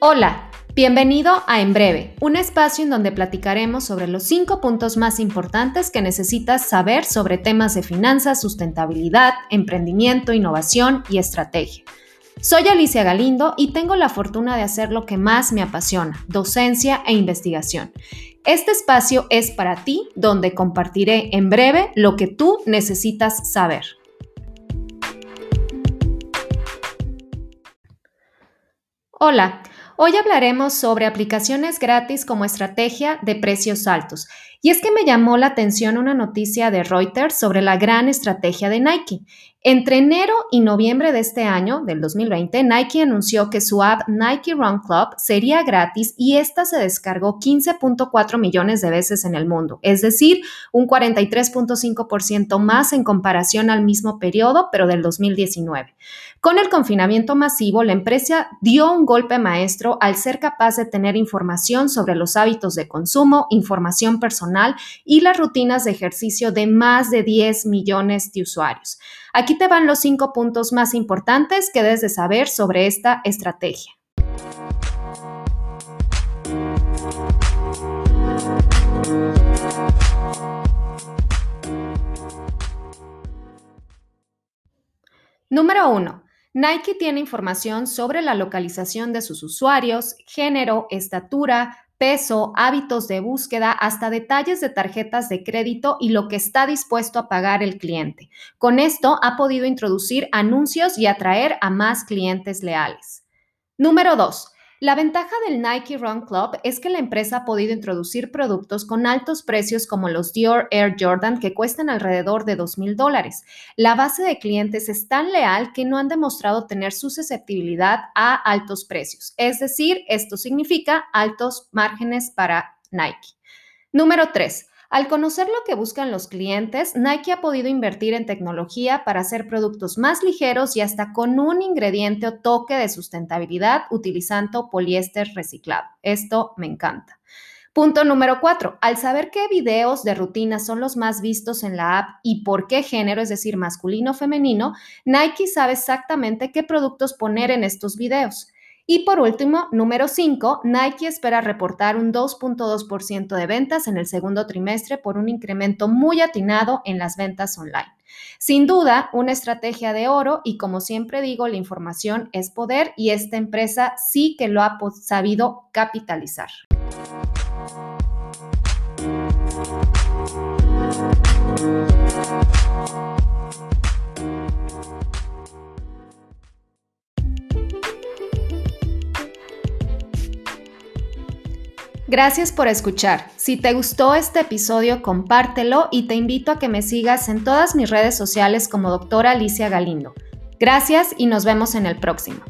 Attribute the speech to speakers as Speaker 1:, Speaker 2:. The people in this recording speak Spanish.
Speaker 1: Hola, bienvenido a En Breve, un espacio en donde platicaremos sobre los cinco puntos más importantes que necesitas saber sobre temas de finanzas, sustentabilidad, emprendimiento, innovación y estrategia. Soy Alicia Galindo y tengo la fortuna de hacer lo que más me apasiona, docencia e investigación. Este espacio es para ti, donde compartiré en breve lo que tú necesitas saber. Hola, Hoy hablaremos sobre aplicaciones gratis como estrategia de precios altos. Y es que me llamó la atención una noticia de Reuters sobre la gran estrategia de Nike. Entre enero y noviembre de este año, del 2020, Nike anunció que su app Nike Run Club sería gratis y esta se descargó 15.4 millones de veces en el mundo, es decir, un 43.5% más en comparación al mismo periodo, pero del 2019. Con el confinamiento masivo, la empresa dio un golpe maestro al ser capaz de tener información sobre los hábitos de consumo, información personal y las rutinas de ejercicio de más de 10 millones de usuarios. Aquí te van los cinco puntos más importantes que debes de saber sobre esta estrategia. Número 1. Nike tiene información sobre la localización de sus usuarios, género, estatura, peso, hábitos de búsqueda, hasta detalles de tarjetas de crédito y lo que está dispuesto a pagar el cliente. Con esto ha podido introducir anuncios y atraer a más clientes leales. Número 2. La ventaja del Nike Run Club es que la empresa ha podido introducir productos con altos precios como los Dior Air Jordan que cuestan alrededor de 2 mil dólares. La base de clientes es tan leal que no han demostrado tener susceptibilidad a altos precios. Es decir, esto significa altos márgenes para Nike. Número 3. Al conocer lo que buscan los clientes, Nike ha podido invertir en tecnología para hacer productos más ligeros y hasta con un ingrediente o toque de sustentabilidad utilizando poliéster reciclado. Esto me encanta. Punto número cuatro. Al saber qué videos de rutina son los más vistos en la app y por qué género, es decir, masculino o femenino, Nike sabe exactamente qué productos poner en estos videos. Y por último, número 5, Nike espera reportar un 2.2% de ventas en el segundo trimestre por un incremento muy atinado en las ventas online. Sin duda, una estrategia de oro y como siempre digo, la información es poder y esta empresa sí que lo ha sabido capitalizar. Gracias por escuchar. Si te gustó este episodio, compártelo y te invito a que me sigas en todas mis redes sociales como doctora Alicia Galindo. Gracias y nos vemos en el próximo.